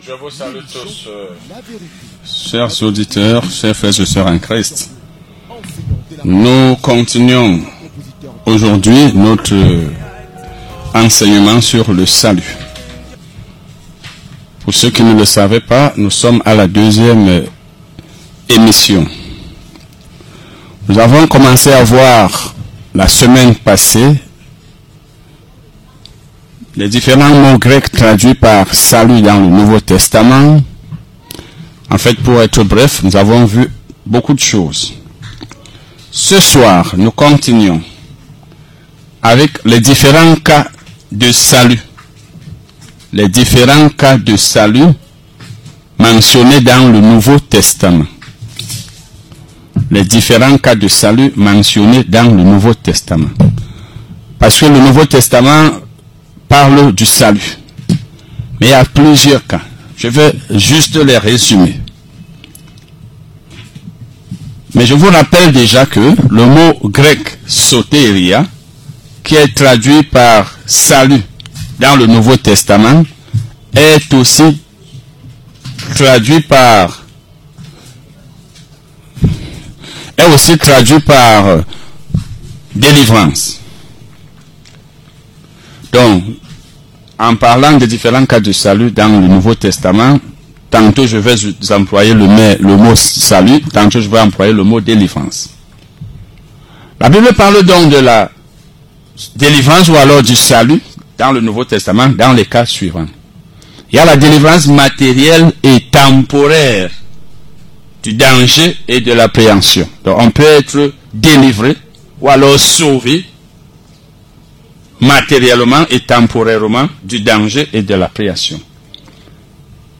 Je vous salue tous, chers auditeurs, chers frères et sœurs en Christ. Nous continuons aujourd'hui notre enseignement sur le salut. Pour ceux qui ne le savaient pas, nous sommes à la deuxième émission. Nous avons commencé à voir la semaine passée les différents mots grecs traduits par salut dans le Nouveau Testament. En fait, pour être bref, nous avons vu beaucoup de choses. Ce soir, nous continuons avec les différents cas de salut. Les différents cas de salut mentionnés dans le Nouveau Testament. Les différents cas de salut mentionnés dans le Nouveau Testament. Parce que le Nouveau Testament parle du salut. Mais il y a plusieurs cas. Je vais juste les résumer. Mais je vous rappelle déjà que le mot grec soteria, qui est traduit par salut dans le Nouveau Testament, est aussi traduit par est aussi traduit par délivrance. Donc, en parlant des différents cas de salut dans le Nouveau Testament, tantôt je vais employer le, le mot salut, tantôt je vais employer le mot délivrance. La Bible parle donc de la délivrance ou alors du salut dans le Nouveau Testament dans les cas suivants. Il y a la délivrance matérielle et temporaire du danger et de l'appréhension. Donc on peut être délivré ou alors sauvé matériellement et temporairement du danger et de la création.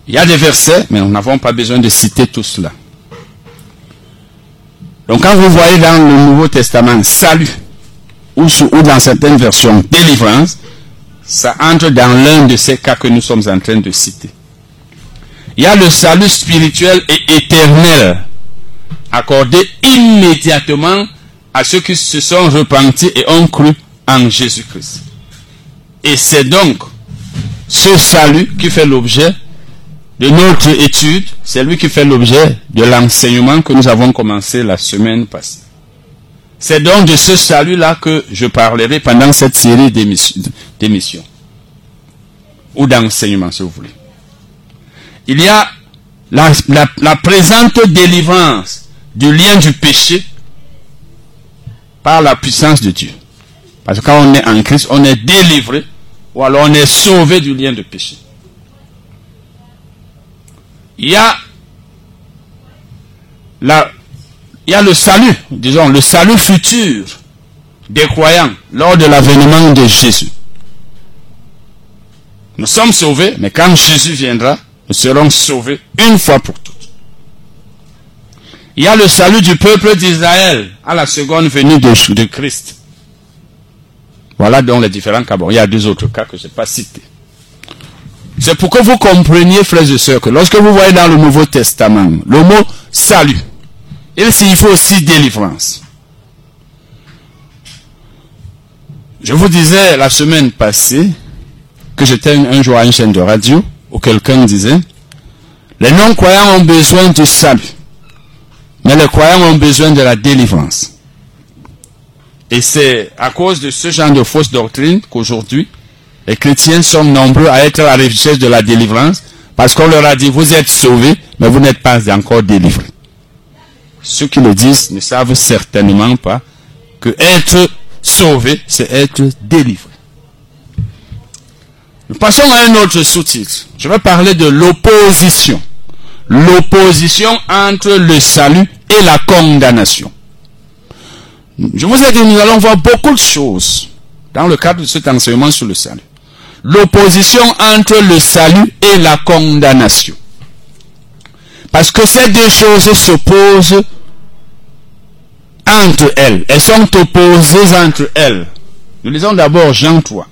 Il y a des versets, mais nous n'avons pas besoin de citer tout cela. Donc quand vous voyez dans le Nouveau Testament salut, ou, ou dans certaines versions délivrance, ça entre dans l'un de ces cas que nous sommes en train de citer. Il y a le salut spirituel et éternel accordé immédiatement à ceux qui se sont repentis et ont cru en Jésus-Christ. Et c'est donc ce salut qui fait l'objet de notre étude, c'est lui qui fait l'objet de l'enseignement que nous avons commencé la semaine passée. C'est donc de ce salut-là que je parlerai pendant cette série d'émissions, ou d'enseignements si vous voulez. Il y a la, la présente délivrance du lien du péché par la puissance de Dieu. Parce que quand on est en Christ, on est délivré ou alors on est sauvé du lien de péché. Il y a la, il y a le salut, disons, le salut futur des croyants lors de l'avènement de Jésus. Nous sommes sauvés, mais quand Jésus viendra, nous serons sauvés une fois pour toutes. Il y a le salut du peuple d'Israël à la seconde venue de, de Christ. Voilà donc les différents cas. Bon, il y a deux autres cas que je n'ai pas cités. C'est pour que vous compreniez, frères et sœurs, que lorsque vous voyez dans le Nouveau Testament le mot salut, il signifie aussi délivrance. Je vous disais la semaine passée que j'étais un jour à une chaîne de radio où quelqu'un disait, les non-croyants ont besoin du salut, mais les croyants ont besoin de la délivrance. Et c'est à cause de ce genre de fausse doctrine qu'aujourd'hui, les chrétiens sont nombreux à être à la recherche de la délivrance parce qu'on leur a dit, vous êtes sauvés, mais vous n'êtes pas encore délivrés. Ceux qui le disent ne savent certainement pas que être sauvé, c'est être délivré. Nous passons à un autre sous-titre. Je vais parler de l'opposition. L'opposition entre le salut et la condamnation. Je vous ai dit, nous allons voir beaucoup de choses dans le cadre de cet enseignement sur le salut. L'opposition entre le salut et la condamnation. Parce que ces deux choses s'opposent entre elles. Elles sont opposées entre elles. Nous lisons d'abord Jean 3,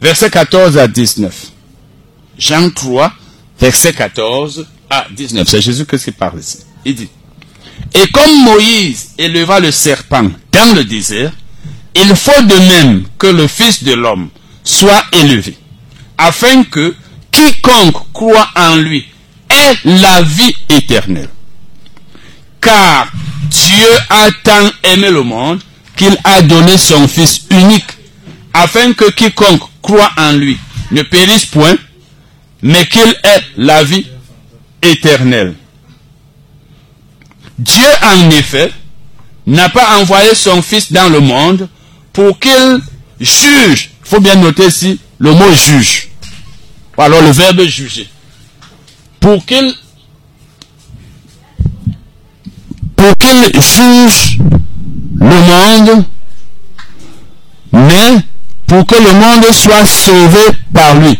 versets 14 à 19. Jean 3, verset 14 à 19. C'est Jésus qui parle ici. Il dit, et comme Moïse éleva le serpent dans le désert, il faut de même que le Fils de l'homme soit élevé, afin que quiconque croit en lui ait la vie éternelle. Car Dieu a tant aimé le monde qu'il a donné son Fils unique, afin que quiconque croit en lui ne périsse point, mais qu'il ait la vie éternelle. Dieu, en effet, n'a pas envoyé son Fils dans le monde pour qu'il juge. Il faut bien noter ici le mot juge. Alors le verbe juger. Pour qu'il pour qu'il juge le monde, mais pour que le monde soit sauvé par lui.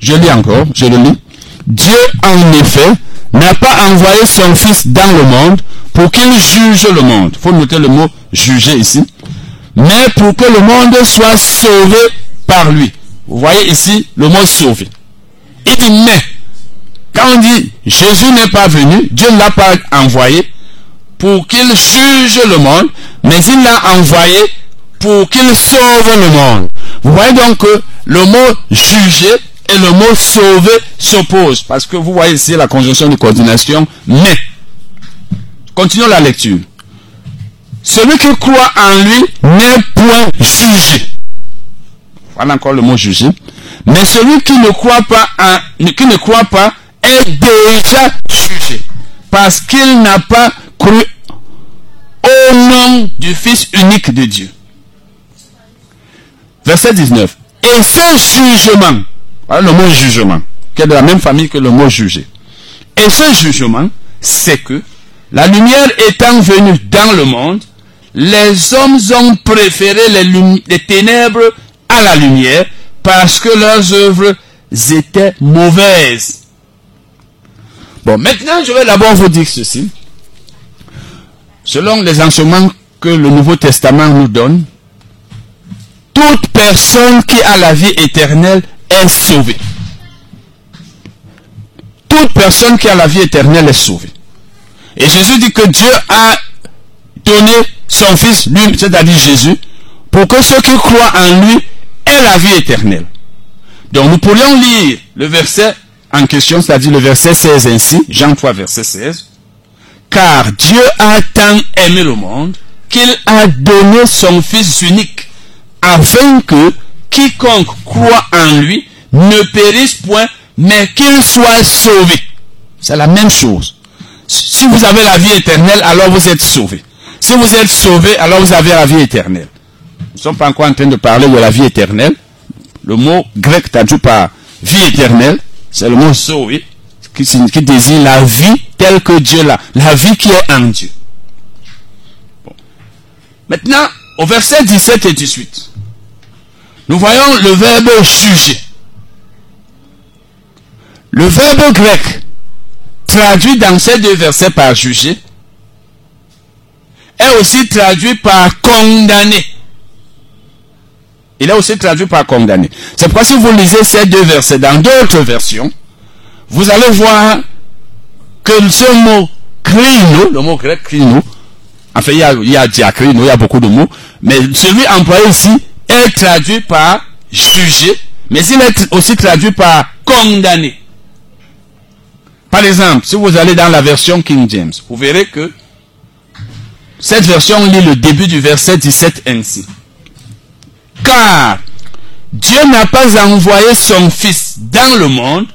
Je lis encore, je le lis. Dieu, en effet, n'a pas envoyé son Fils dans le monde pour qu'il juge le monde. Il faut noter le mot juger ici. Mais pour que le monde soit sauvé par lui. Vous voyez ici le mot sauvé. Il dit mais. Quand on dit Jésus n'est pas venu, Dieu ne l'a pas envoyé pour qu'il juge le monde, mais il l'a envoyé pour qu'il sauve le monde. Vous voyez donc que le mot juger et le mot sauver s'opposent. Parce que vous voyez ici la conjonction de coordination, mais. Continuons la lecture. Celui qui croit en lui n'est point jugé. Voilà encore le mot juger. Mais celui qui ne croit pas en, qui ne croit pas est déjà jugé. Parce qu'il n'a pas cru au nom du Fils unique de Dieu. Verset 19. Et ce jugement, voilà le mot jugement, qui est de la même famille que le mot juger. Et ce jugement, c'est que la lumière étant venue dans le monde, les hommes ont préféré les, les ténèbres à la lumière parce que leurs œuvres étaient mauvaises. Bon, maintenant, je vais d'abord vous dire ceci. Selon les enseignements que le Nouveau Testament nous donne, toute personne qui a la vie éternelle est sauvée. Toute personne qui a la vie éternelle est sauvée. Et Jésus dit que Dieu a donné son Fils, lui, c'est-à-dire Jésus, pour que ceux qui croient en lui aient la vie éternelle. Donc nous pourrions lire le verset en question, c'est-à-dire le verset 16 ainsi, Jean 3, verset 16. Car Dieu a tant aimé le monde qu'il a donné son Fils unique, afin que quiconque croit en lui ne périsse point, mais qu'il soit sauvé. C'est la même chose. Si vous avez la vie éternelle, alors vous êtes sauvé. Si vous êtes sauvé, alors vous avez la vie éternelle. Nous ne sommes pas encore en train de parler de la vie éternelle. Le mot grec traduit par vie éternelle, c'est le mot sauvé, qui, qui désigne la vie telle que Dieu l'a, la vie qui est en Dieu. Maintenant, au verset 17 et 18, nous voyons le verbe juger. Le verbe grec traduit dans ces deux versets par juger est aussi traduit par condamner. Il est aussi traduit par condamner. C'est pourquoi si vous lisez ces deux versets dans d'autres versions, vous allez voir que ce mot crino, le mot grec crino, enfin il y a, il a diacrino, il y a beaucoup de mots, mais celui employé ici est traduit par juger, mais il est aussi traduit par condamner. Par exemple, si vous allez dans la version King James, vous verrez que cette version lit le début du verset 17 ainsi. Car Dieu n'a pas envoyé son Fils dans le monde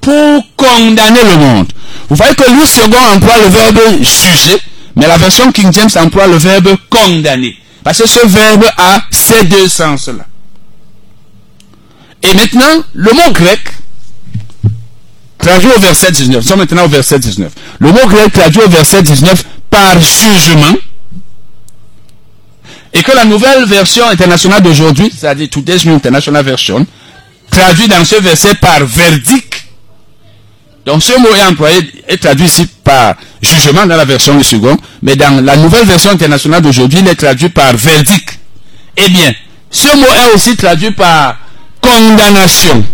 pour condamner le monde. Vous voyez que Louis second emploie le verbe juger, mais la version King James emploie le verbe condamner. Parce que ce verbe a ces deux sens-là. Et maintenant, le mot grec, traduit au verset 19, nous sommes maintenant au verset 19. Le mot grec traduit au verset 19 par jugement, et que la nouvelle version internationale d'aujourd'hui, c'est-à-dire Today's New International Version, traduit dans ce verset par verdict. Donc ce mot est employé, est traduit ici par jugement dans la version du second, mais dans la nouvelle version internationale d'aujourd'hui, il est traduit par verdict. Eh bien, ce mot est aussi traduit par condamnation.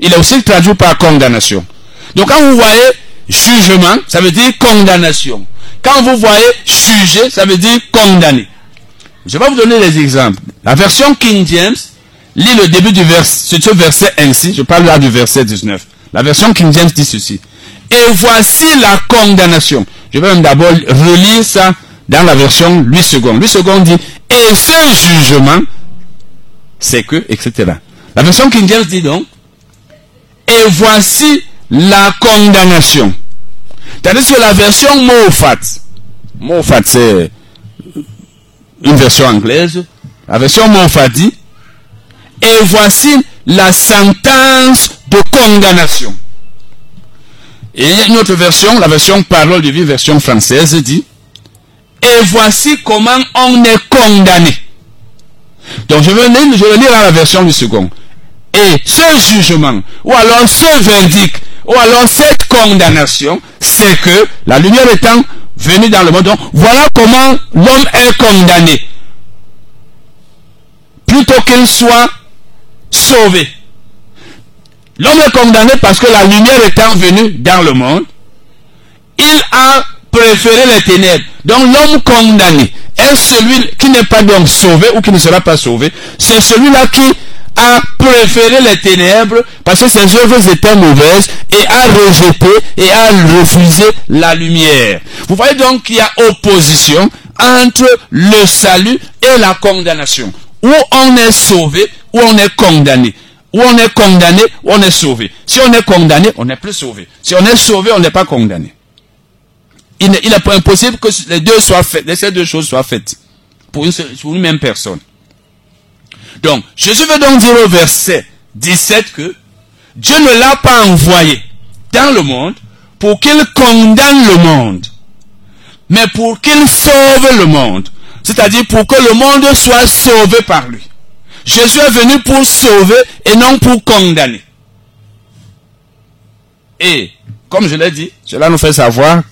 Il est aussi traduit par condamnation. Donc quand vous voyez jugement, ça veut dire condamnation. Quand vous voyez juger, ça veut dire condamner. Je vais vous donner des exemples. La version King James lis le début du verset, ce verset ainsi, je parle là du verset 19. La version King James dit ceci. Et voici la condamnation. Je vais d'abord relire ça dans la version 8 secondes. 8 secondes dit, et ce jugement, c'est que, etc. La version King James dit donc, et voici la condamnation. Tandis que la version Mofat, Mofat c'est une version anglaise, la version Mofat dit, et voici la sentence condamnation. Et une autre version, la version Parole de vie, version française, dit, et voici comment on est condamné. Donc je vais lire, je la version du second. Et ce jugement, ou alors ce verdict, ou alors cette condamnation, c'est que la lumière étant venue dans le monde, donc voilà comment l'homme est condamné. Plutôt qu'il soit sauvé. L'homme est condamné parce que la lumière étant venue dans le monde, il a préféré les ténèbres. Donc l'homme condamné est celui qui n'est pas donc sauvé ou qui ne sera pas sauvé. C'est celui-là qui a préféré les ténèbres parce que ses œuvres étaient mauvaises et a rejeté et a refusé la lumière. Vous voyez donc qu'il y a opposition entre le salut et la condamnation. Où on est sauvé, ou on est condamné. Ou on est condamné, ou on est sauvé. Si on est condamné, on n'est plus sauvé. Si on est sauvé, on n'est pas condamné. Il n'est, pas impossible que les deux soient faites, ces deux choses soient faites pour une, pour une même personne. Donc, Jésus veut donc dire au verset 17 que Dieu ne l'a pas envoyé dans le monde pour qu'il condamne le monde, mais pour qu'il sauve le monde. C'est-à-dire pour que le monde soit sauvé par lui. Jésus est venu pour sauver et non pour condamner. Et, comme je l'ai dit, cela nous fait savoir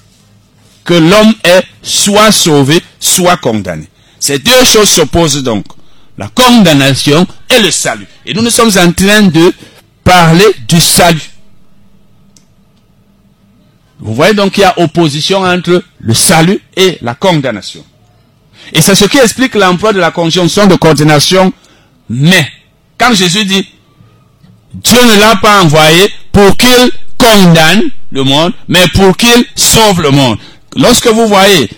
que l'homme est soit sauvé, soit condamné. Ces deux choses s'opposent donc. La condamnation et le salut. Et nous nous sommes en train de parler du salut. Vous voyez donc qu'il y a opposition entre le salut et la condamnation. Et c'est ce qui explique l'emploi de la conjonction de coordination mais. Quand Jésus dit, Dieu ne l'a pas envoyé pour qu'il condamne le monde, mais pour qu'il sauve le monde. Lorsque vous voyez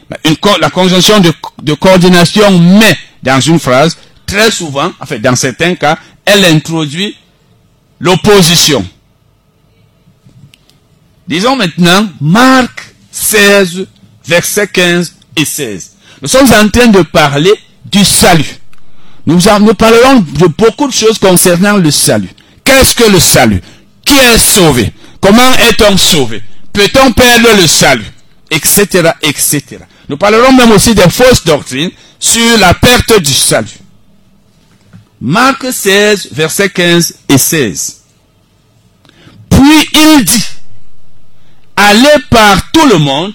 la conjonction de, coordination mais dans une phrase, très souvent, en fait, dans certains cas, elle introduit l'opposition. Disons maintenant Marc 16, versets 15 et 16. Nous sommes en train de parler du salut. Nous, parlerons de beaucoup de choses concernant le salut. Qu'est-ce que le salut? Qui est sauvé? Comment est-on sauvé? Peut-on perdre le salut? Etc. etc. Nous parlerons même aussi des fausses doctrines sur la perte du salut. Marc 16, versets 15 et 16. Puis il dit, allez par tout le monde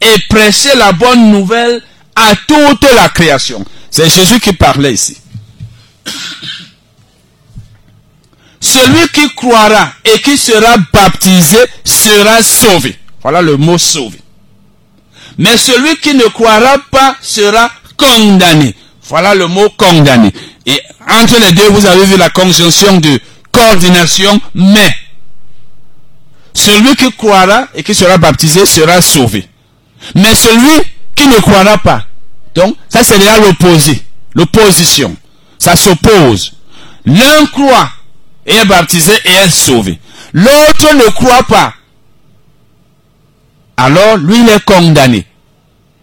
et prêchez la bonne nouvelle à toute la création. C'est Jésus qui parlait ici. Celui qui croira et qui sera baptisé sera sauvé. Voilà le mot sauvé. Mais celui qui ne croira pas sera condamné. Voilà le mot condamné. Et entre les deux, vous avez vu la conjonction de coordination, mais celui qui croira et qui sera baptisé sera sauvé. Mais celui qui ne croira pas, donc, ça c'est déjà l'opposé, l'opposition. Ça s'oppose. L'un croit et est baptisé et est sauvé. L'autre ne croit pas. Alors, lui, il est condamné.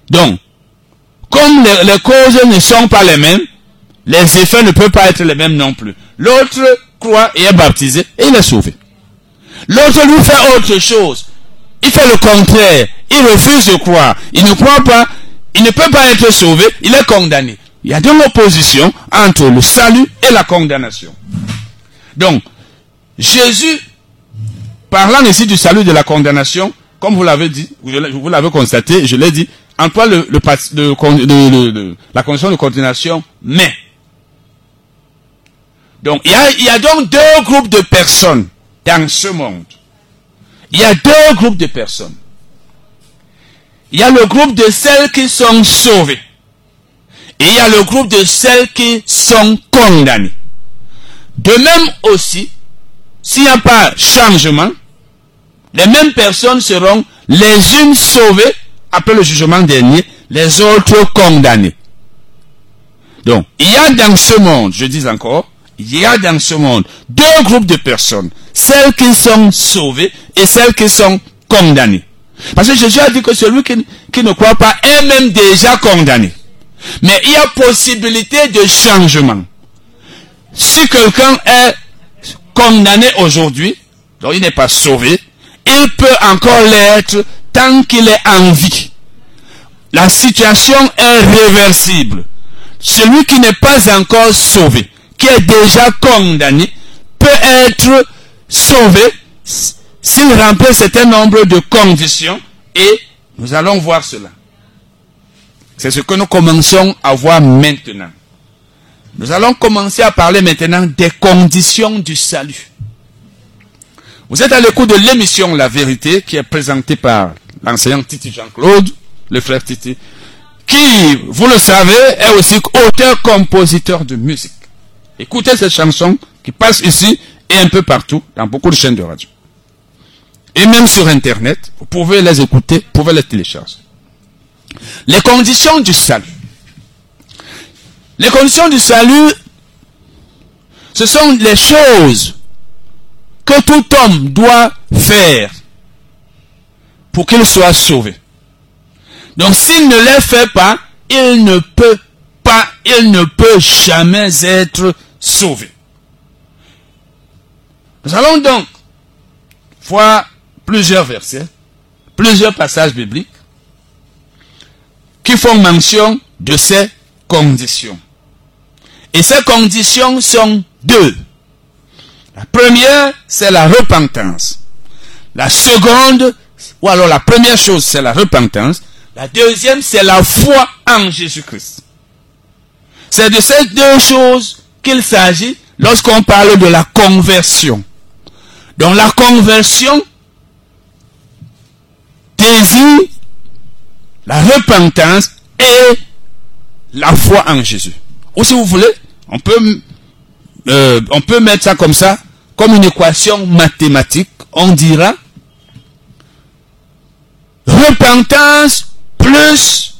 Donc, comme les, les, causes ne sont pas les mêmes, les effets ne peuvent pas être les mêmes non plus. L'autre croit et est baptisé et il est sauvé. L'autre lui fait autre chose. Il fait le contraire. Il refuse de croire. Il ne croit pas il ne peut pas être sauvé, il est condamné. Il y a donc opposition entre le salut et la condamnation. Donc, Jésus, parlant ici du salut et de la condamnation, comme vous l'avez dit, vous l'avez constaté, je l'ai dit, emploie la condition de condamnation, mais. Donc, il y, a, il y a donc deux groupes de personnes dans ce monde. Il y a deux groupes de personnes il y a le groupe de celles qui sont sauvées. Et il y a le groupe de celles qui sont condamnées. De même aussi, s'il n'y a pas changement, les mêmes personnes seront les unes sauvées après le jugement dernier, les autres condamnées. Donc, il y a dans ce monde, je dis encore, il y a dans ce monde deux groupes de personnes, celles qui sont sauvées et celles qui sont condamnées. Parce que Jésus a dit que celui qui, ne croit pas est même déjà condamné. Mais il y a possibilité de changement. Si quelqu'un est condamné aujourd'hui, donc il n'est pas sauvé, il peut encore l'être tant qu'il est en vie. La situation est réversible. Celui qui n'est pas encore sauvé, qui est déjà condamné, peut être sauvé s'il remplit certain nombre de conditions et nous allons voir cela. C'est ce que nous commençons à voir maintenant. Nous allons commencer à parler maintenant des conditions du salut. Vous êtes à l'écoute de l'émission La Vérité qui est présentée par l'enseignant Titi Jean-Claude, le frère Titi, qui, vous le savez, est aussi auteur-compositeur de musique. Écoutez cette chanson qui passe ici et un peu partout, dans beaucoup de chaînes de radio. Et même sur Internet, vous pouvez les écouter, vous pouvez les télécharger. Les conditions du salut. Les conditions du salut, ce sont les choses que tout homme doit faire pour qu'il soit sauvé. Donc s'il ne les fait pas, il ne peut pas, il ne peut jamais être sauvé. Nous allons donc voir plusieurs versets, plusieurs passages bibliques qui font mention de ces conditions. Et ces conditions sont deux. La première, c'est la repentance. La seconde, ou alors la première chose, c'est la repentance. La deuxième, c'est la foi en Jésus-Christ. C'est de ces deux choses qu'il s'agit lorsqu'on parle de la conversion. Donc la conversion la repentance et la foi en Jésus. Ou si vous voulez, on peut, euh, on peut mettre ça comme ça, comme une équation mathématique. On dira repentance plus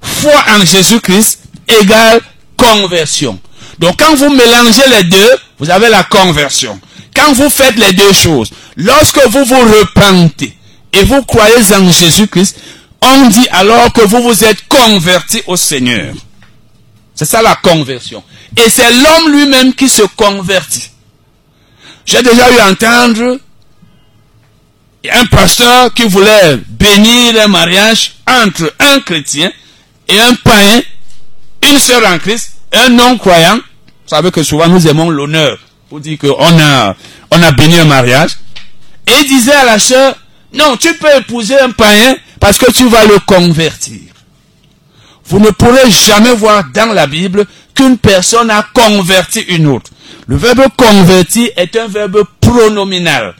foi en Jésus-Christ égale conversion. Donc quand vous mélangez les deux, vous avez la conversion. Quand vous faites les deux choses, lorsque vous vous repentez et vous croyez en Jésus-Christ, on dit alors que vous vous êtes converti au Seigneur. C'est ça la conversion. Et c'est l'homme lui-même qui se convertit. J'ai déjà eu entendre un pasteur qui voulait bénir un mariage entre un chrétien et un païen, une sœur en Christ, un non-croyant. Vous savez que souvent nous aimons l'honneur pour dire qu'on a, on a béni un mariage. Et il disait à la sœur, non, tu peux épouser un païen parce que tu vas le convertir. Vous ne pourrez jamais voir dans la Bible qu'une personne a converti une autre. Le verbe convertir est un verbe pronominal.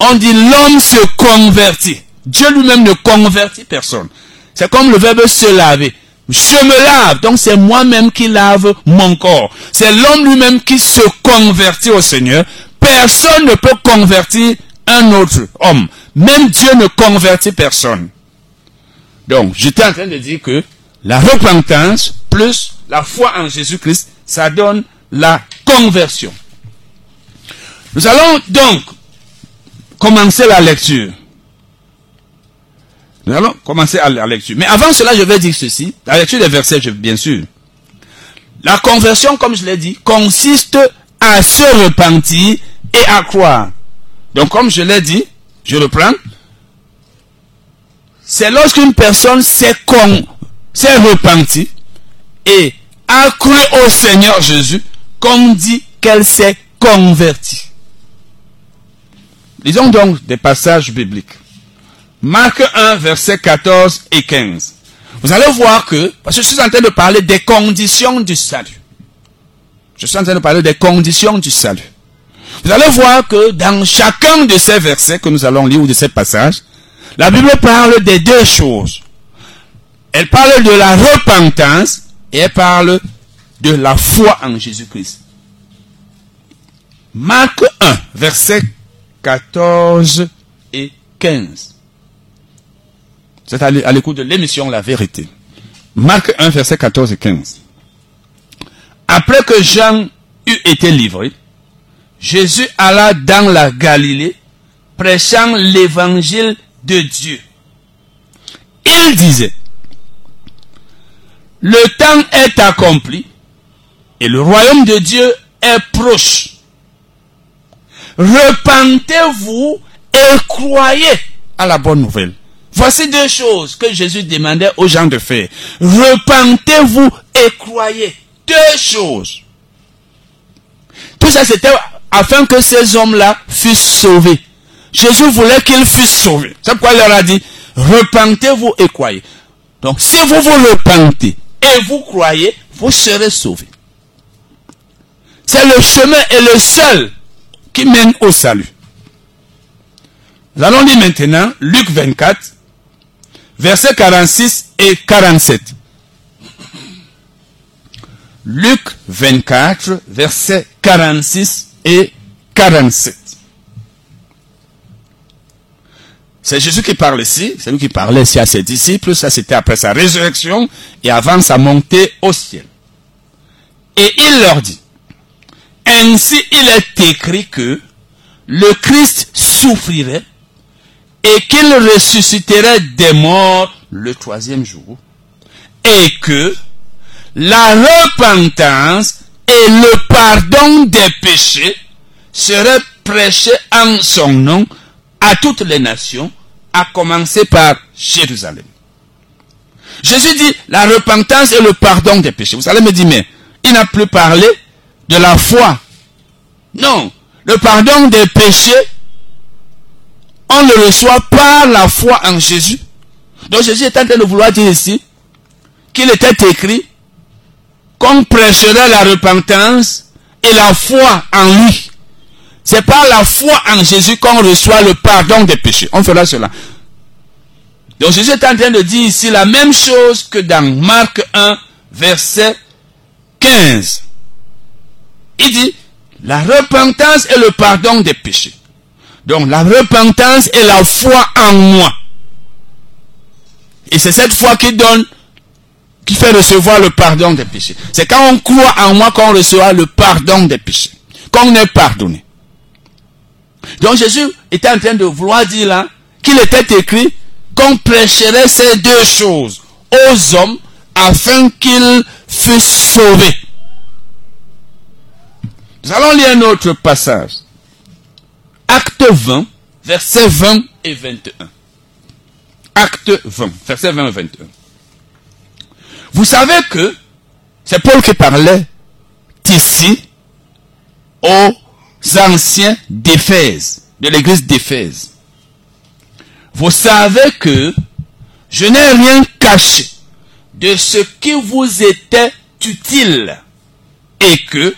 On dit l'homme se convertit. Dieu lui-même ne convertit personne. C'est comme le verbe se laver. Je me lave, donc c'est moi-même qui lave mon corps. C'est l'homme lui-même qui se convertit au Seigneur. Personne ne peut convertir un autre homme. Même Dieu ne convertit personne. Donc, j'étais en train de dire que la repentance plus la foi en Jésus-Christ, ça donne la conversion. Nous allons donc commencer la lecture. Nous allons commencer la lecture. Mais avant cela, je vais dire ceci. La lecture des versets, bien sûr. La conversion, comme je l'ai dit, consiste à se repentir et à croire. Donc, comme je l'ai dit, je reprends. C'est lorsqu'une personne s'est con, s'est repentie et a cru au Seigneur Jésus qu'on dit qu'elle s'est convertie. Lisons donc des passages bibliques. Marc 1, versets 14 et 15. Vous allez voir que, parce que je suis en train de parler des conditions du salut. Je suis en train de parler des conditions du salut. Vous allez voir que dans chacun de ces versets que nous allons lire ou de ces passages, la Bible parle des deux choses. Elle parle de la repentance et elle parle de la foi en Jésus-Christ. Marc 1, versets 14 et 15. C'est à l'écoute de l'émission La Vérité. Marc 1, versets 14 et 15. Après que Jean eut été livré, Jésus alla dans la Galilée, prêchant l'évangile de Dieu. Il disait, le temps est accompli et le royaume de Dieu est proche. Repentez-vous et croyez à la bonne nouvelle. Voici deux choses que Jésus demandait aux gens de faire. Repentez-vous et croyez. Deux choses. Tout ça, c'était afin que ces hommes-là fussent sauvés. Jésus voulait qu'ils fussent sauvés. C'est pourquoi il leur a dit, repentez-vous et croyez. Donc, si vous vous repentez et vous croyez, vous serez sauvés. C'est le chemin et le seul qui mène au salut. Nous allons lire maintenant Luc 24, versets 46 et 47. Luc 24, versets 46 et 47. C'est Jésus qui parle ici, c'est lui qui parlait ici à ses disciples, ça c'était après sa résurrection et avant sa montée au ciel. Et il leur dit, ainsi il est écrit que le Christ souffrirait et qu'il ressusciterait des morts le troisième jour et que la repentance et le pardon des péchés seraient prêchés en son nom à toutes les nations, à commencer par Jérusalem. Jésus dit la repentance et le pardon des péchés. Vous allez me dire, mais il n'a plus parlé de la foi. Non, le pardon des péchés, on le reçoit par la foi en Jésus. Donc Jésus est en train de vouloir dire ici qu'il était écrit qu'on prêcherait la repentance et la foi en lui. C'est par la foi en Jésus qu'on reçoit le pardon des péchés. On fera cela. Donc Jésus est en train de dire ici la même chose que dans Marc 1, verset 15. Il dit, la repentance et le pardon des péchés. Donc la repentance et la foi en moi. Et c'est cette foi qui donne, qui fait recevoir le pardon des péchés. C'est quand on croit en moi qu'on reçoit le pardon des péchés. Qu'on est pardonné. Donc Jésus était en train de vouloir dire là qu'il était écrit qu'on prêcherait ces deux choses aux hommes afin qu'ils fussent sauvés. Nous allons lire un autre passage. Acte 20, versets 20 et 21. Acte 20, versets 20 et 21. Vous savez que c'est Paul qui parlait ici aux anciens d'Éphèse, de l'église d'Éphèse. Vous savez que je n'ai rien caché de ce qui vous était utile et que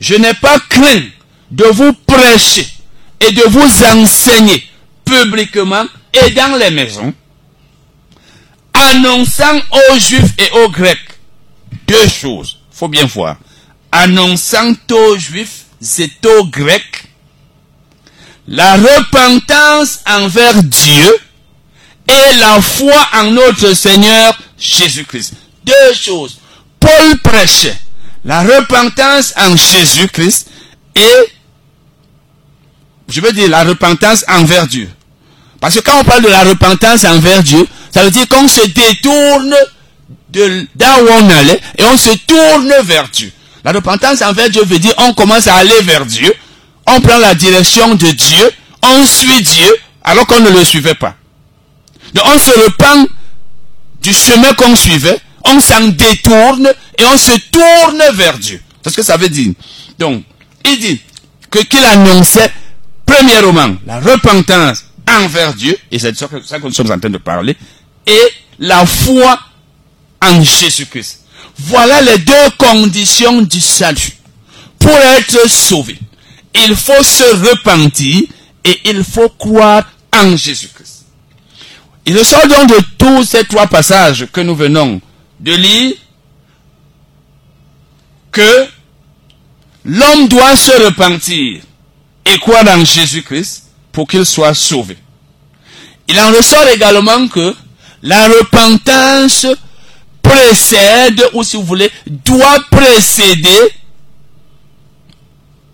je n'ai pas craint de vous prêcher et de vous enseigner publiquement et dans les maisons, annonçant aux Juifs et aux Grecs deux choses. Faut bien voir. Annonçant aux Juifs et aux Grecs la repentance envers Dieu et la foi en notre Seigneur Jésus-Christ. Deux choses. Paul prêchait la repentance en Jésus-Christ et, je veux dire, la repentance envers Dieu. Parce que quand on parle de la repentance envers Dieu, ça veut dire qu'on se détourne de où on allait et on se tourne vers Dieu. La repentance envers Dieu veut dire on commence à aller vers Dieu, on prend la direction de Dieu, on suit Dieu alors qu'on ne le suivait pas. Donc on se repent du chemin qu'on suivait, on s'en détourne et on se tourne vers Dieu. C'est ce que ça veut dire. Donc, il dit que qu'il annonçait premièrement la repentance envers Dieu, et c'est de ça que nous sommes en train de parler, et la foi en Jésus-Christ. Voilà les deux conditions du salut. Pour être sauvé, il faut se repentir et il faut croire en Jésus-Christ. Il ressort donc de tous ces trois passages que nous venons de lire que l'homme doit se repentir et croire en Jésus-Christ pour qu'il soit sauvé. Il en ressort également que la repentance précède, ou si vous voulez, doit précéder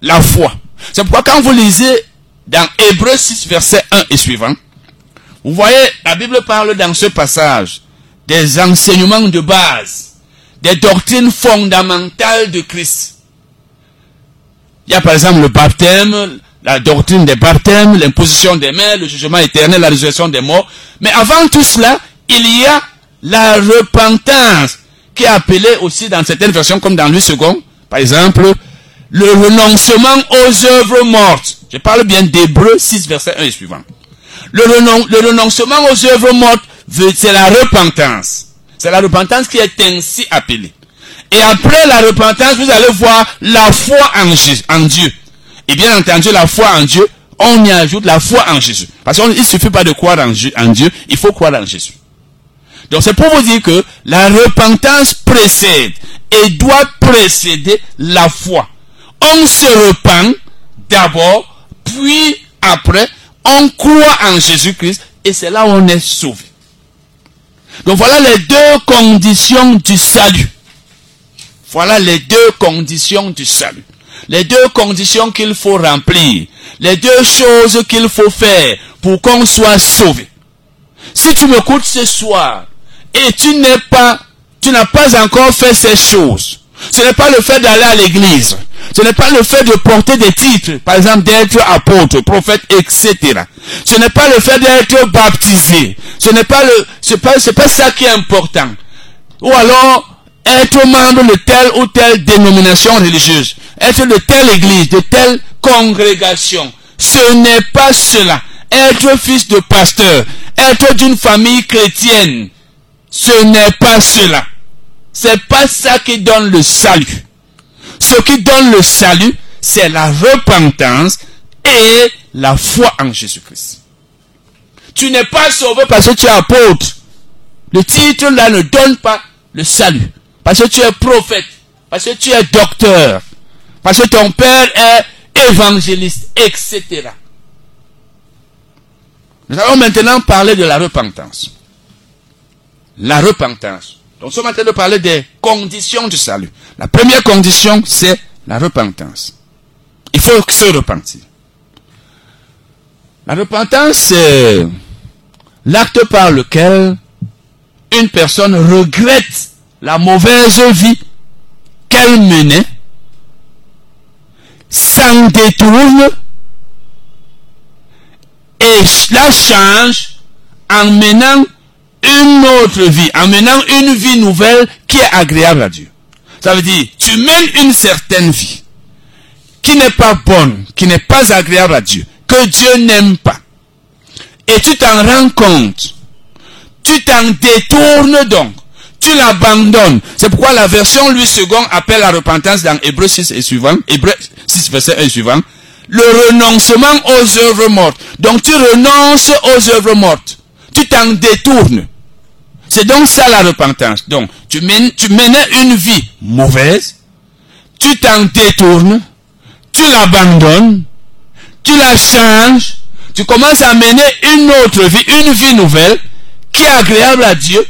la foi. C'est pourquoi quand vous lisez dans Hébreu 6, verset 1 et suivant, vous voyez, la Bible parle dans ce passage des enseignements de base, des doctrines fondamentales de Christ. Il y a par exemple le baptême, la doctrine des baptêmes, l'imposition des mains, le jugement éternel, la résurrection des morts. Mais avant tout cela, il y a la repentance, qui est appelée aussi dans certaines versions, comme dans Louis II, par exemple, le renoncement aux œuvres mortes. Je parle bien d'Hébreu 6, verset 1 et suivant. Le, renoncement aux œuvres mortes, c'est la repentance. C'est la repentance qui est ainsi appelée. Et après la repentance, vous allez voir la foi en, Dieu. Et bien entendu, la foi en Dieu, on y ajoute la foi en Jésus. Parce qu'il ne suffit pas de croire en Dieu, il faut croire en Jésus. Donc c'est pour vous dire que la repentance précède et doit précéder la foi. On se repent d'abord, puis après, on croit en Jésus-Christ et c'est là où on est sauvé. Donc voilà les deux conditions du salut. Voilà les deux conditions du salut. Les deux conditions qu'il faut remplir. Les deux choses qu'il faut faire pour qu'on soit sauvé. Si tu m'écoutes ce soir et tu n'es pas, tu n'as pas encore fait ces choses, ce n'est pas le fait d'aller à l'église. Ce n'est pas le fait de porter des titres, par exemple d'être apôtre, prophète, etc. Ce n'est pas le fait d'être baptisé. Ce n'est pas le, c'est pas, ça qui est important. Ou alors, être membre de telle ou telle dénomination religieuse, être de telle église, de telle congrégation. Ce n'est pas cela. Être fils de pasteur, être d'une famille chrétienne, ce n'est pas cela. C'est pas ça qui donne le salut. Ce qui donne le salut, c'est la repentance et la foi en Jésus-Christ. Tu n'es pas sauvé parce que tu es apôtre. Le titre là ne donne pas le salut. Parce que tu es prophète. Parce que tu es docteur. Parce que ton père est évangéliste, etc. Nous allons maintenant parler de la repentance. La repentance. Donc, en train de parler des conditions du salut. La première condition, c'est la repentance. Il faut se repentir. La repentance, c'est l'acte par lequel une personne regrette la mauvaise vie qu'elle menait, s'en détourne et la change en menant une autre vie, en menant une vie nouvelle qui est agréable à Dieu. Ça veut dire, tu mènes une certaine vie qui n'est pas bonne, qui n'est pas agréable à Dieu, que Dieu n'aime pas. Et tu t'en rends compte. Tu t'en détournes donc tu l'abandonnes. C'est pourquoi la version lui second appelle la repentance dans Hébreu 6 et suivant, Hébreu 6 verset 1 et suivant, le renoncement aux œuvres mortes. Donc tu renonces aux œuvres mortes. Tu t'en détournes. C'est donc ça la repentance. Donc tu, menais une vie mauvaise, tu t'en détournes, tu l'abandonnes, tu la changes, tu commences à mener une autre vie, une vie nouvelle, qui est agréable à Dieu,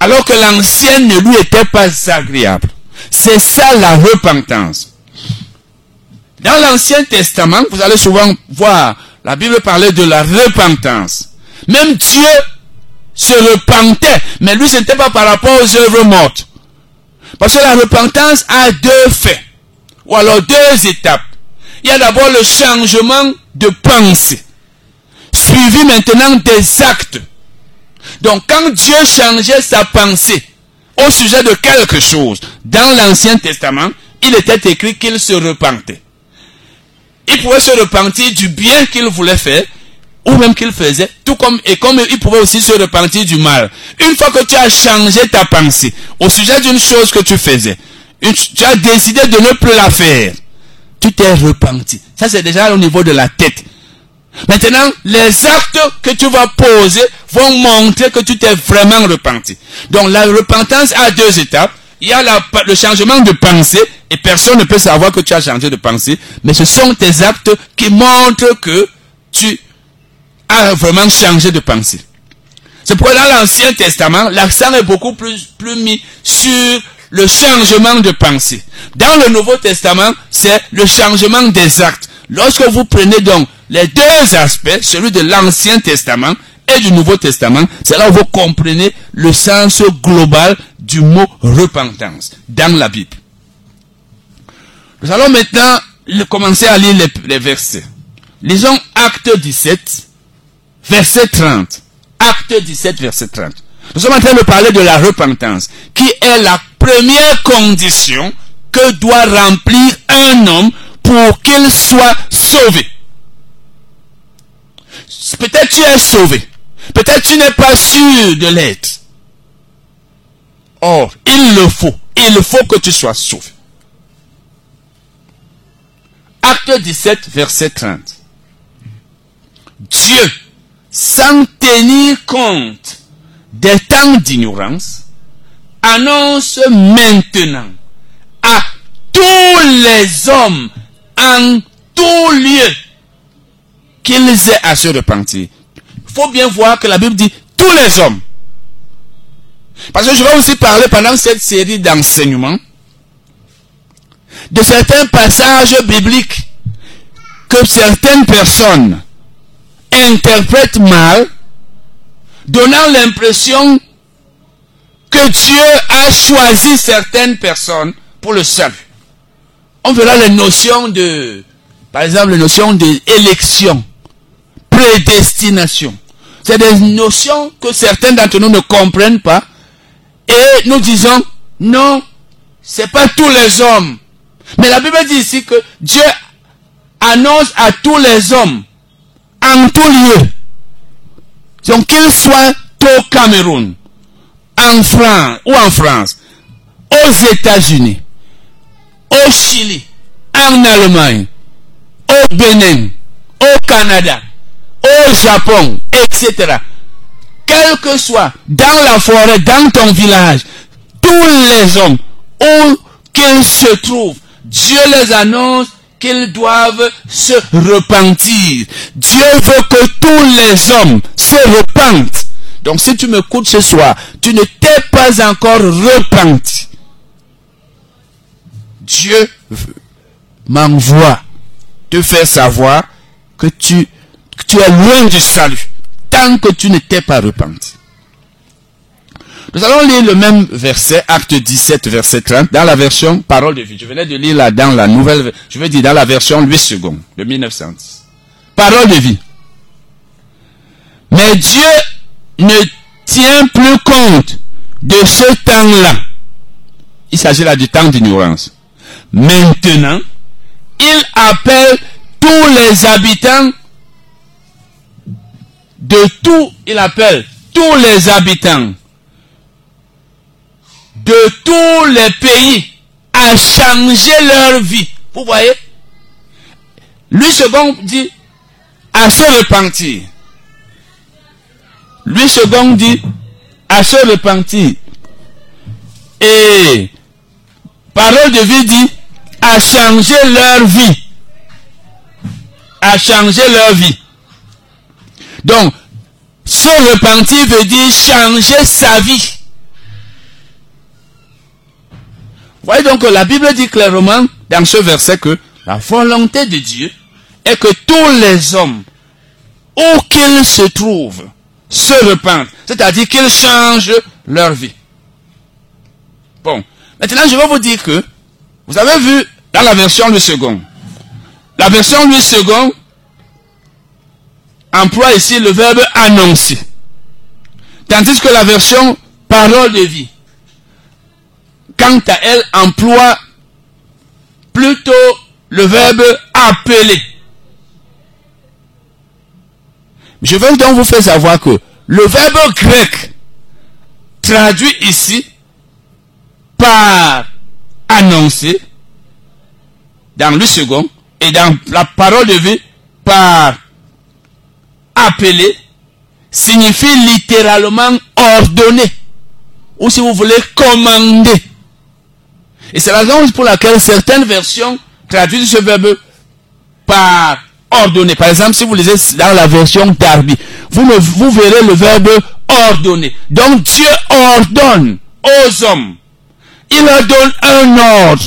alors que l'ancienne ne lui était pas agréable. C'est ça la repentance. Dans l'Ancien Testament, vous allez souvent voir la Bible parler de la repentance. Même Dieu se repentait, mais lui ce n'était pas par rapport aux œuvres mortes. Parce que la repentance a deux faits, ou alors deux étapes. Il y a d'abord le changement de pensée, suivi maintenant des actes. Donc quand Dieu changeait sa pensée au sujet de quelque chose dans l'Ancien Testament, il était écrit qu'il se repentait. Il pouvait se repentir du bien qu'il voulait faire ou même qu'il faisait, tout comme et comme il pouvait aussi se repentir du mal. Une fois que tu as changé ta pensée au sujet d'une chose que tu faisais, tu as décidé de ne plus la faire, tu t'es repenti. Ça c'est déjà au niveau de la tête. Maintenant, les actes que tu vas poser vont montrer que tu t'es vraiment repenti. Donc la repentance a deux étapes. il y a le changement de pensée et personne ne peut savoir que tu as changé de pensée, mais ce sont tes actes qui montrent que tu as vraiment changé de pensée. C'est pourquoi dans l'Ancien Testament, l'accent est beaucoup plus, plus mis sur le changement de pensée. Dans le Nouveau Testament, c'est le changement des actes. Lorsque vous prenez donc les deux aspects, celui de l'Ancien Testament et du Nouveau Testament, c'est là où vous comprenez le sens global du mot repentance dans la Bible. Nous allons maintenant commencer à lire les, les versets. Lisons Acte 17, verset 30. Acte 17, verset 30. Nous sommes en train de parler de la repentance, qui est la première condition que doit remplir un homme pour qu'il soit sauvé. Peut-être tu es sauvé. Peut-être tu n'es pas sûr de l'être. Or, il le faut. Il faut que tu sois sauvé. Acte 17, verset 30. Dieu, sans tenir compte des temps d'ignorance, annonce maintenant à tous les hommes en tout lieu qu'ils aient à se repentir. Il faut bien voir que la Bible dit tous les hommes. Parce que je vais aussi parler pendant cette série d'enseignements de certains passages bibliques que certaines personnes interprètent mal, donnant l'impression que Dieu a choisi certaines personnes pour le salut. On verra les notions de, par exemple, les notions d'élection, prédestination. C'est des notions que certains d'entre nous ne comprennent pas. Et nous disons, non, c'est pas tous les hommes. Mais la Bible dit ici que Dieu annonce à tous les hommes, en tout lieu, donc qu'ils soient au Cameroun, en France ou en France, aux États-Unis, au Chili, en Allemagne, au Bénin, au Canada, au Japon, etc. Quel que soit, dans la forêt, dans ton village, tous les hommes, où qu'ils se trouvent, Dieu les annonce qu'ils doivent se repentir. Dieu veut que tous les hommes se repentent. Donc si tu m'écoutes ce soir, tu ne t'es pas encore repenti. Dieu m'envoie te faire savoir que tu, que tu es loin du salut tant que tu ne t'es pas repenti. Nous allons lire le même verset, acte 17, verset 30, dans la version parole de vie. Je venais de lire là dans la nouvelle, je veux dire dans la version 8 secondes, de 1910. Parole de vie. Mais Dieu ne tient plus compte de ce temps-là. Il s'agit là du temps d'ignorance. Maintenant, il appelle tous les habitants de tout, il appelle tous les habitants de tous les pays à changer leur vie. Vous voyez? Lui second dit à se repentir. Lui second dit à se repentir. Et parole de vie dit à changer leur vie. À changer leur vie. Donc, se repentir veut dire changer sa vie. Voyez donc que la Bible dit clairement dans ce verset que la volonté de Dieu est que tous les hommes, où qu'ils se trouvent, se repentent. C'est-à-dire qu'ils changent leur vie. Bon. Maintenant, je vais vous dire que, vous avez vu dans la version Louis second. La version Louis second emploie ici le verbe annoncer. Tandis que la version parole de vie quant à elle, emploie plutôt le verbe appeler. Je veux donc vous faire savoir que le verbe grec traduit ici par annoncer dans le second et dans la parole de vie par appeler signifie littéralement ordonner ou si vous voulez commander Et c'est la raison pour laquelle certaines versions traduisent ce verbe par ordonner. Par exemple, si vous lisez dans la version Darby, vous, verrez le verbe ordonner. Donc Dieu ordonne aux hommes. Il leur donne un ordre.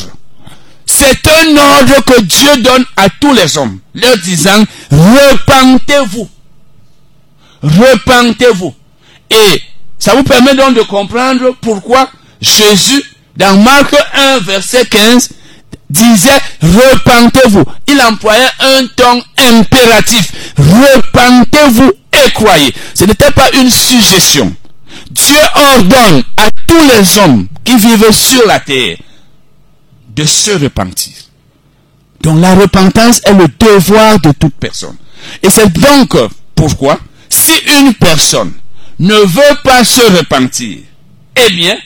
C'est un ordre que Dieu donne à tous les hommes, leur disant, repentez-vous. Repentez-vous. Et ça vous permet donc de comprendre pourquoi Jésus, dans Marc 1, verset 15, disait repentez-vous. Il employait un ton impératif. Repentez-vous et croyez. Ce n'était pas une suggestion. Dieu ordonne à tous les hommes qui vivent sur la terre de se repentir. Donc la repentance est le devoir de toute personne. Et c'est donc pourquoi, si une personne ne veut pas se repentir, eh bien,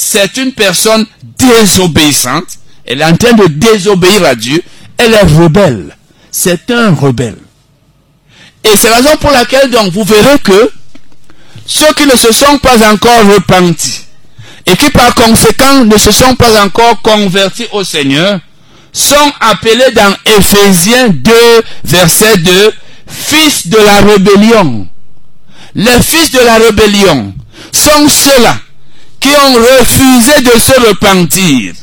c'est une personne désobéissante elle est en train de désobéir à Dieu, elle est rebelle. C'est un rebelle. Et c'est la raison pour laquelle donc vous verrez que ceux qui ne se sont pas encore repentis et qui par conséquent ne se sont pas encore convertis au Seigneur sont appelés dans Ephésiens 2 verset 2 fils de la rébellion. Les fils de la rébellion sont ceux-là qui ont refusé de se repentir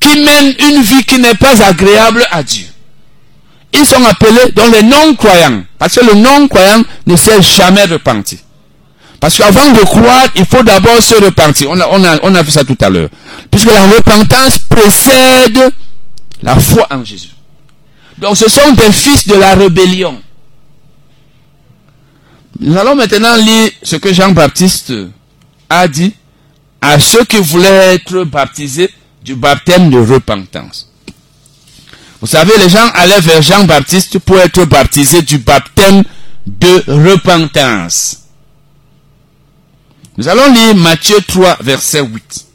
qui mènent une vie qui n'est pas agréable à Dieu. Ils sont appelés dans les non-croyants. Parce que le non-croyant ne s'est jamais repenti. Parce qu'avant de croire, il faut d'abord se repentir. On a, on, a, vu ça tout à l'heure. Puisque la repentance précède la foi en Jésus. Donc ce sont des fils de la rébellion. Nous allons maintenant lire ce que Jean-Baptiste a dit à ceux qui voulaient être baptisés du baptême de repentance. Vous savez, les gens allaient vers Jean-Baptiste pour être baptisés du baptême de repentance. Nous allons lire Matthieu 3, verset 8.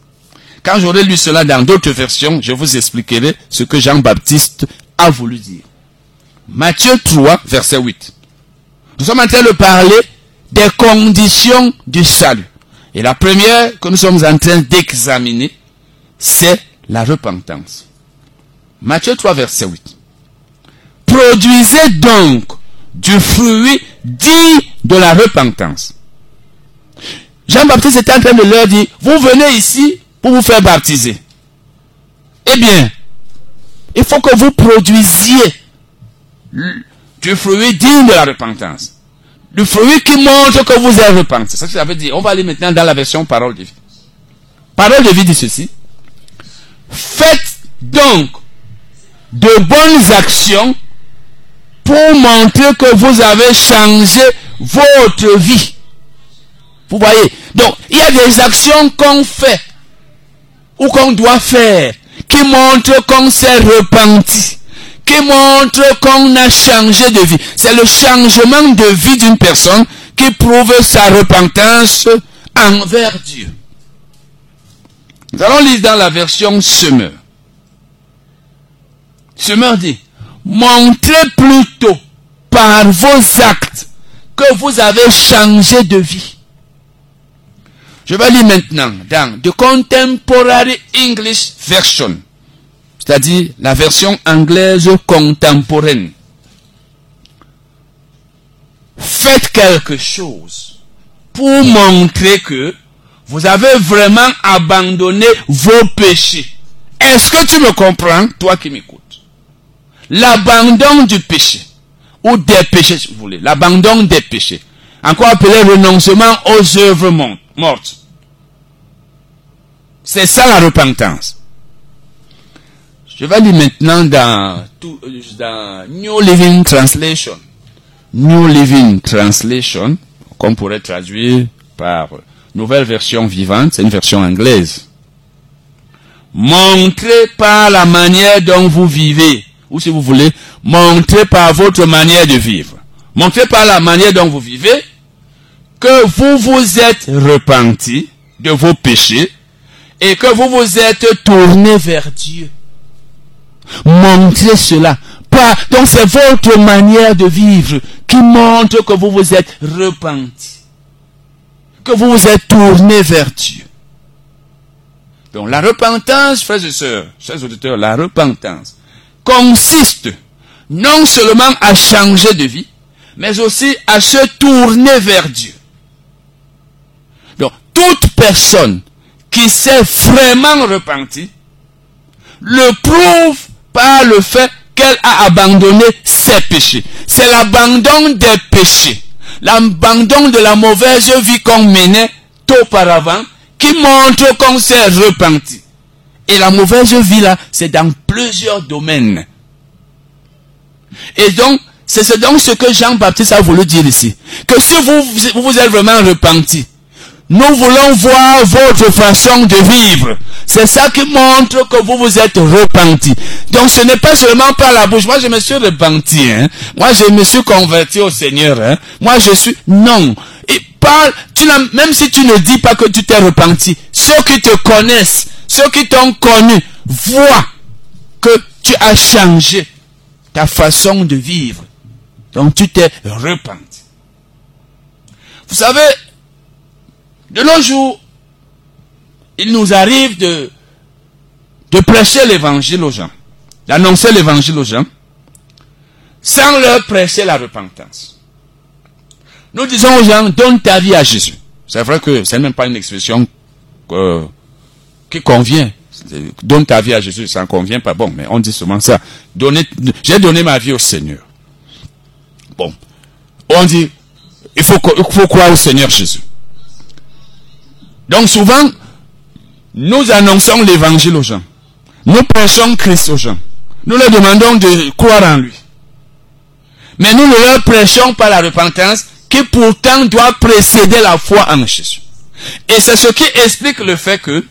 Quand j'aurai lu cela dans d'autres versions, je vous expliquerai ce que Jean-Baptiste a voulu dire. Matthieu 3, verset 8. Nous sommes en train de parler des conditions du salut. Et la première que nous sommes en train d'examiner, c'est la repentance. Matthieu 3, verset 8. Produisez donc du fruit dit de la repentance. Jean-Baptiste était en train de leur dire, vous venez ici pour vous faire baptiser. Eh bien, il faut que vous produisiez du fruit digne de la repentance. Du fruit qui montre que vous êtes repenti. C'est ce que ça veut dire. On va aller maintenant dans la version parole de vie. Parole de vie dit ceci. Faites donc de bonnes actions pour montrer que vous avez changé votre vie. Vous voyez? Donc, il y a des actions qu'on fait ou qu'on doit faire qui montrent qu'on s'est repenti, qui montrent qu'on a changé de vie. C'est le changement de vie d'une personne qui prouve sa repentance envers Dieu. Nous allons lire dans la version Semeur. Semeur dit, montrez plutôt par vos actes que vous avez changé de vie. Je vais lire maintenant dans The Contemporary English Version, c'est-à-dire la version anglaise contemporaine. Faites quelque chose pour montrer que vous avez vraiment abandonné vos péchés. Est-ce que tu me comprends, toi qui m'écoutes? L'abandon du péché, ou des péchés, si vous voulez, l'abandon des péchés, encore appelé renoncement aux œuvres mortes? C'est ça la repentance. Je vais lire maintenant dans, dans New Living Translation. New Living Translation, qu'on pourrait traduire par nouvelle version vivante, c'est une version anglaise. Montrez par la manière dont vous vivez, ou si vous voulez, montrez par votre manière de vivre. Montrez par la manière dont vous vivez que vous vous êtes repenti de vos péchés et que vous vous êtes tourné vers Dieu. Montrez cela. Pas, donc c'est votre manière de vivre qui montre que vous vous êtes repenti que vous vous êtes tourné vers Dieu. Donc la repentance, frères et sœurs, chers auditeurs, la repentance consiste non seulement à changer de vie, mais aussi à se tourner vers Dieu. Donc toute personne qui s'est vraiment repentie le prouve par le fait qu'elle a abandonné ses péchés. C'est l'abandon des péchés, l'abandon de la mauvaise vie qu'on menait auparavant qui montre qu'on s'est repenti. Et la mauvaise vie là, c'est dans plusieurs domaines. Et donc, c'est donc ce que Jean-Baptiste a voulu dire ici. Que si vous vous êtes vraiment repenti, nous voulons voir votre façon de vivre. C'est ça qui montre que vous vous êtes repenti. Donc ce n'est pas seulement par la bouche. Moi je me suis repenti. Hein. Moi je me suis converti au Seigneur. Hein. Moi je suis... Non. Et parle, même si tu ne dis pas que tu t'es repenti, ceux qui te connaissent, ceux qui t'ont connu, voient que tu as changé ta façon de vivre. Donc tu t'es repenti. Vous savez, de nos jours, il nous arrive de, de prêcher l'évangile aux gens, d'annoncer l'évangile aux gens, sans leur prêcher la repentance. Nous disons aux gens, donne ta vie à Jésus. C'est vrai que ce n'est même pas une expression qui convient. Donne ta vie à Jésus, ça ne convient pas. Bon, mais on dit souvent ça. J'ai donné ma vie au Seigneur. Bon. On dit, il faut croire au Seigneur Jésus. Donc souvent, nous annonçons l'évangile aux gens. Nous prêchons Christ aux gens. Nous leur demandons de croire en lui. Mais nous ne leur prêchons pas la repentance qui pourtant doit précéder la foi en Jésus. Et c'est ce qui explique le fait que,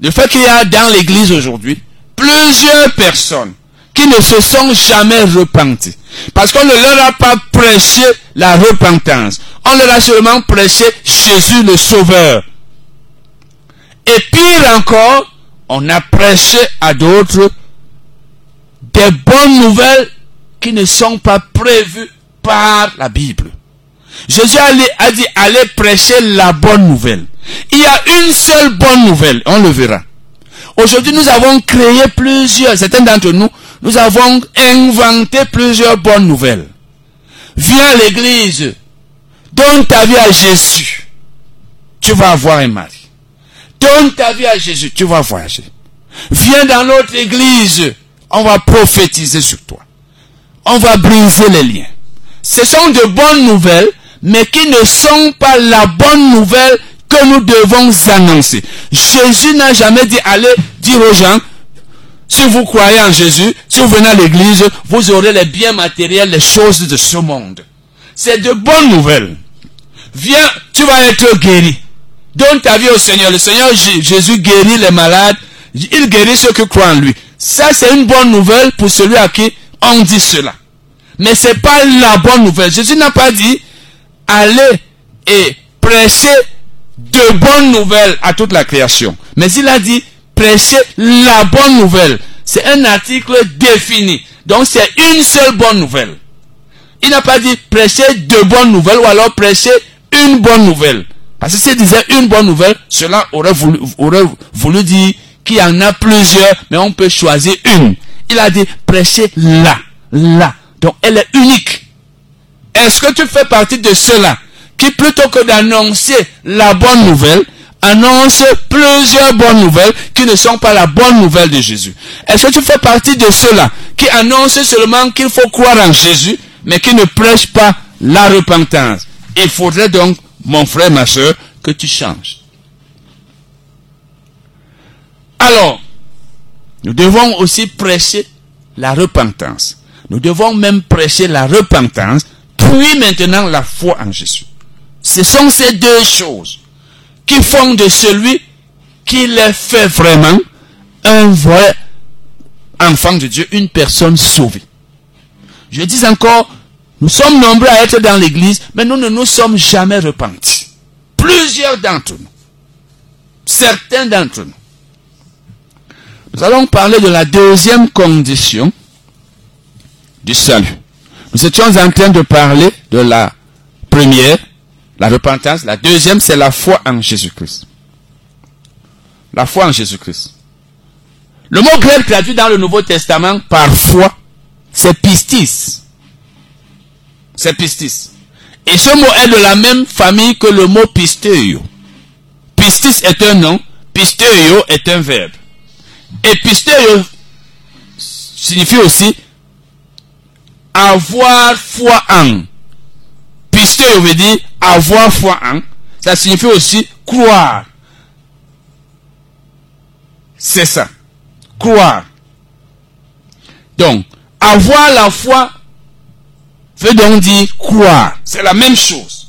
le fait qu'il y a dans l'église aujourd'hui plusieurs personnes qui ne se sont jamais repenties. Parce qu'on ne leur a pas prêché la repentance. On leur a seulement prêché Jésus le Sauveur. Et pire encore, on a prêché à d'autres des bonnes nouvelles qui ne sont pas prévues par la Bible. Jésus a dit allez prêcher la bonne nouvelle. Il y a une seule bonne nouvelle, on le verra. Aujourd'hui, nous avons créé plusieurs, certains d'entre nous, nous avons inventé plusieurs bonnes nouvelles. Viens à l'église, donne ta vie à Jésus, tu vas avoir un mari. Donne ta vie à Jésus, tu vas voyager. Viens dans notre église, on va prophétiser sur toi. On va briser les liens. Ce sont de bonnes nouvelles, mais qui ne sont pas la bonne nouvelle que nous devons annoncer. Jésus n'a jamais dit, allez dire aux gens, si vous croyez en Jésus, si vous venez à l'église, vous aurez les biens matériels, les choses de ce monde. C'est de bonnes nouvelles. Viens, tu vas être guéri. Donne ta vie au Seigneur. Le Seigneur Jésus guérit les malades. Il guérit ceux qui croient en lui. Ça, c'est une bonne nouvelle pour celui à qui on dit cela. Mais c'est pas la bonne nouvelle. Jésus n'a pas dit, allez et prêchez de bonnes nouvelles à toute la création. Mais il a dit, prêchez la bonne nouvelle. C'est un article défini. Donc c'est une seule bonne nouvelle. Il n'a pas dit prêcher de bonnes nouvelles ou alors prêcher une bonne nouvelle. Parce que s'il disait une bonne nouvelle, cela aurait voulu, aurait voulu dire qu'il y en a plusieurs, mais on peut choisir une. Il a dit prêcher là, là. Donc elle est unique. Est-ce que tu fais partie de ceux-là qui plutôt que d'annoncer la bonne nouvelle, annonce plusieurs bonnes nouvelles qui ne sont pas la bonne nouvelle de Jésus. Est-ce que tu fais partie de ceux-là qui annoncent seulement qu'il faut croire en Jésus, mais qui ne prêchent pas la repentance? Il faudrait donc mon frère, ma soeur, que tu changes. Alors, nous devons aussi prêcher la repentance. Nous devons même prêcher la repentance, puis maintenant la foi en Jésus. Ce sont ces deux choses qui font de celui qui les fait vraiment un vrai enfant de Dieu, une personne sauvée. Je dis encore, nous sommes nombreux à être dans l'église, mais nous ne nous sommes jamais repentis. Plusieurs d'entre nous. Certains d'entre nous. Nous allons parler de la deuxième condition du salut. Nous étions en train de parler de la première, la repentance. La deuxième, c'est la foi en Jésus-Christ. La foi en Jésus-Christ. Le mot grec traduit dans le Nouveau Testament par foi, c'est pistis. C'est pistis. Et ce mot est de la même famille que le mot pisteuo. Pistis est un nom, pisteuo est un verbe. Et pisteuo signifie aussi avoir foi en. Veut dire avoir foi en. Ça signifie aussi croire. C'est ça. Croire. Donc, avoir la foi veut donc dire croire. C'est la même chose.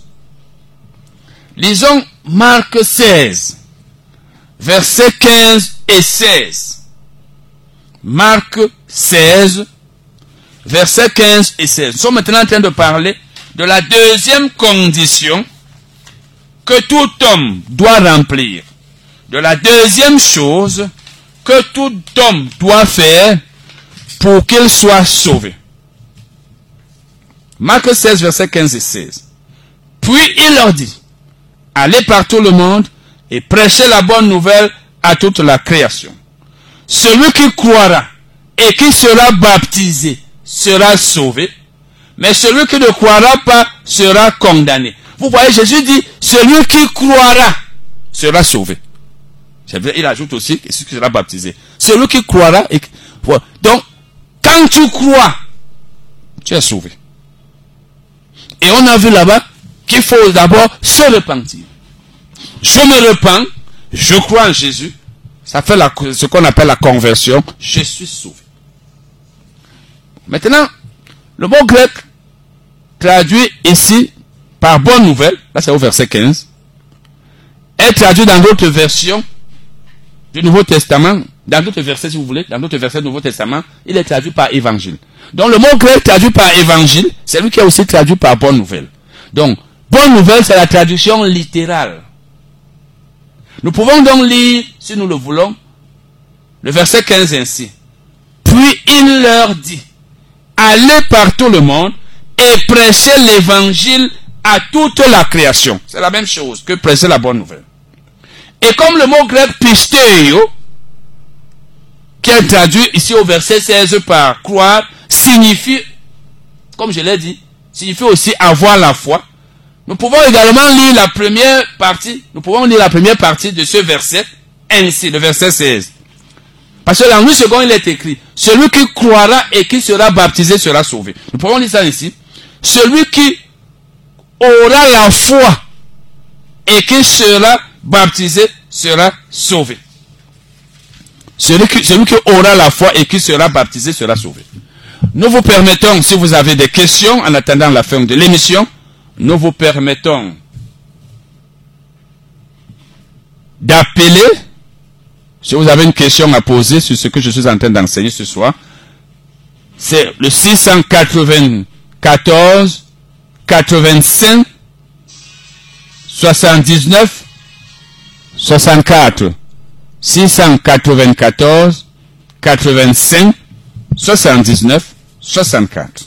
Lisons Marc 16, versets 15 et 16. Marc 16, versets 15 et 16. Nous sommes maintenant en train de parler de la deuxième condition que tout homme doit remplir. De la deuxième chose que tout homme doit faire pour qu'il soit sauvé. Marc 16, verset 15 et 16. Puis il leur dit, allez par tout le monde et prêchez la bonne nouvelle à toute la création. Celui qui croira et qui sera baptisé sera sauvé, mais celui qui ne croira pas sera condamné. Vous voyez, Jésus dit, celui qui croira sera sauvé. Il ajoute aussi, celui qui sera baptisé. Celui qui croira, donc, quand tu crois, tu es sauvé. Et on a vu là-bas qu'il faut d'abord se repentir. Je me repens, je crois en Jésus. Ça fait ce qu'on appelle la conversion. Je suis sauvé. Maintenant, le mot grec traduit ici par bonne nouvelle, là c'est au verset 15, est traduit dans d'autres versions du Nouveau Testament, dans d'autres versets si vous voulez, dans d'autres versets du Nouveau Testament, il est traduit par évangile. Donc le mot grec traduit par évangile, c'est lui qui est aussi traduit par bonne nouvelle. Donc, bonne nouvelle, c'est la traduction littérale. Nous pouvons donc lire, si nous le voulons, le verset 15 ainsi. Puis il leur dit, allez par tout le monde et prêchez l'évangile à toute la création. C'est la même chose que prêcher la bonne nouvelle. Et comme le mot grec pisteo, qui est traduit ici au verset 16 par croire, signifie, comme je l'ai dit, signifie aussi avoir la foi. Nous pouvons également lire la première partie, nous pouvons lire la première partie de ce verset ainsi, le verset 16. Parce que dans le second, il est écrit, celui qui croira et qui sera baptisé sera sauvé. Nous pouvons lire ça ici. Celui qui aura la foi et qui sera baptisé sera sauvé. Celui qui, celui qui aura la foi et qui sera baptisé sera sauvé. Nous vous permettons, si vous avez des questions en attendant la fin de l'émission, nous vous permettons d'appeler, si vous avez une question à poser sur ce que je suis en train d'enseigner ce soir, c'est le 694 85 79 64 694 85 79 64.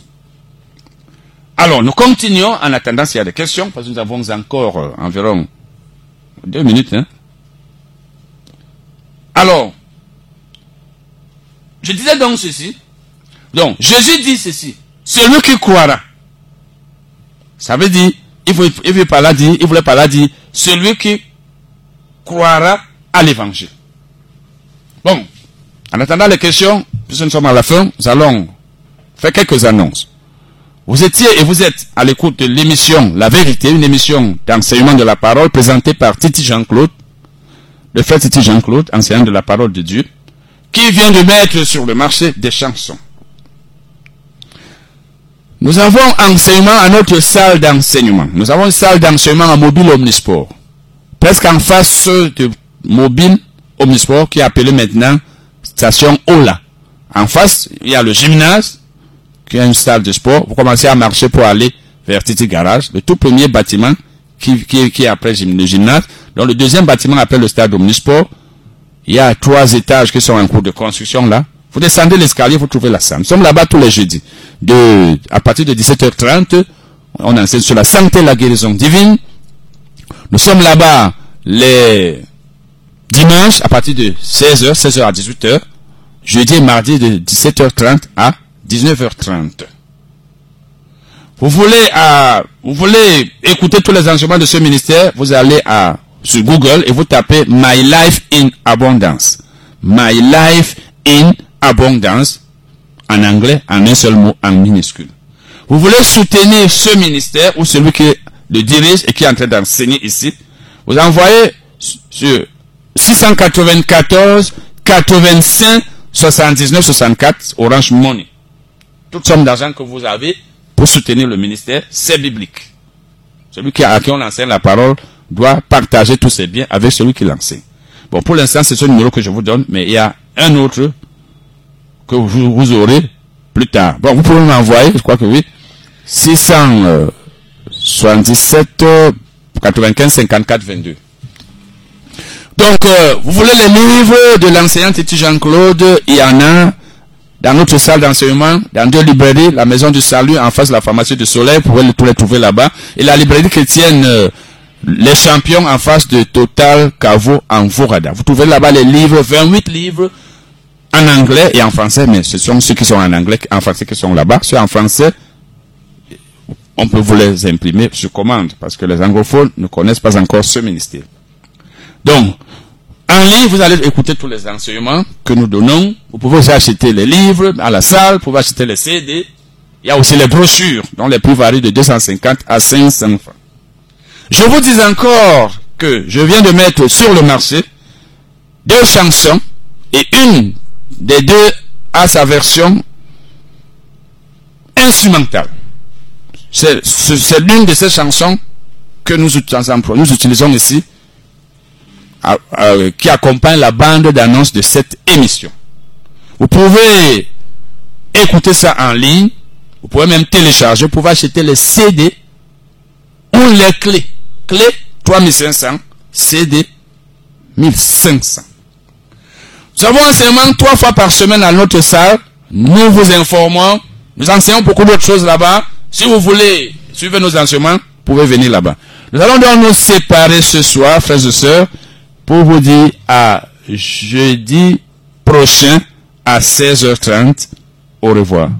Alors, nous continuons en attendant s'il y a des questions, parce que nous avons encore euh, environ deux minutes. Hein. Alors, je disais donc ceci. Donc, Jésus dit ceci. Celui qui croira. Ça veut dire, il veut, il veut il voulait pas là dire, celui qui croira à l'évangile. Bon, en attendant les questions, puisque nous sommes à la fin, nous allons faire quelques annonces. Vous étiez et vous êtes à l'écoute de l'émission La Vérité, une émission d'enseignement de la parole présentée par Titi Jean-Claude, le frère Titi Jean-Claude, enseignant de la parole de Dieu, qui vient de mettre sur le marché des chansons. Nous avons enseignement à notre salle d'enseignement. Nous avons une salle d'enseignement en mobile omnisport. Presque en face de mobile omnisport qui est appelé maintenant station Ola. En face, il y a le gymnase, qui est une salle de sport. Vous commencez à marcher pour aller vers Titi Garage, le tout premier bâtiment qui, est après le gymnase. Dans le deuxième bâtiment après le stade Omnisport, il y a trois étages qui sont en cours de construction là. Vous descendez l'escalier, vous trouvez la salle. Nous sommes là-bas tous les jeudis. À partir de 17h30, on enseigne sur la santé et la guérison divine. Nous sommes là-bas les Dimanche, à partir de 16h, 16h à 18h. Jeudi et mardi de 17h30 à 19h30. Vous voulez, à, vous voulez écouter tous les enseignements de ce ministère, vous allez sur Google et vous tapez My Life in Abundance. My Life in Abundance. En anglais, en un seul mot, en minuscule. Vous voulez soutenir ce ministère ou celui qui le dirige et qui est en train d'enseigner ici? Vous envoyez sur 694 85 79 64 Orange Money. Toute somme d'argent que vous avez pour soutenir le ministère, c'est biblique. Celui qui, à qui on enseigne la parole doit partager tous ses biens avec celui qui l'enseigne. Bon, pour l'instant, c'est ce numéro que je vous donne, mais il y a un autre que vous, aurez plus tard. Bon, vous pouvez m'envoyer, je crois que oui, 677 95 54 22. Donc, euh, vous voulez les livres de l'enseignant Titi Jean-Claude, il y en a dans notre salle d'enseignement, dans deux librairies, la Maison du Salut en face de la pharmacie du Soleil, vous pouvez les trouver là-bas, et la librairie chrétienne euh, Les Champions en face de Total Cavo en Vorada. Vous trouvez là-bas les livres, 28 livres en anglais et en français, mais ce sont ceux qui sont en anglais, en français qui sont là-bas. Ceux en français, on peut vous les imprimer sur commande, parce que les anglophones ne connaissent pas encore ce ministère. Donc, en ligne, vous allez écouter tous les enseignements que nous donnons. Vous pouvez aussi acheter les livres à la salle, vous pouvez acheter les CD. Il y a aussi les brochures, dont les prix varient de 250 à 500 francs. Je vous dis encore que je viens de mettre sur le marché deux chansons et une des deux a sa version instrumentale. C'est l'une de ces chansons que nous utilisons ici qui accompagne la bande d'annonce de cette émission. Vous pouvez écouter ça en ligne, vous pouvez même télécharger, vous pouvez acheter les CD ou les clés. Clés 3500, CD 1500. Nous avons enseignement trois fois par semaine à notre salle. Nous vous informons. Nous enseignons beaucoup d'autres choses là-bas. Si vous voulez suivre nos enseignements, vous pouvez venir là-bas. Nous allons donc nous séparer ce soir, frères et sœurs pour vous dire à jeudi prochain à 16h30. Au revoir.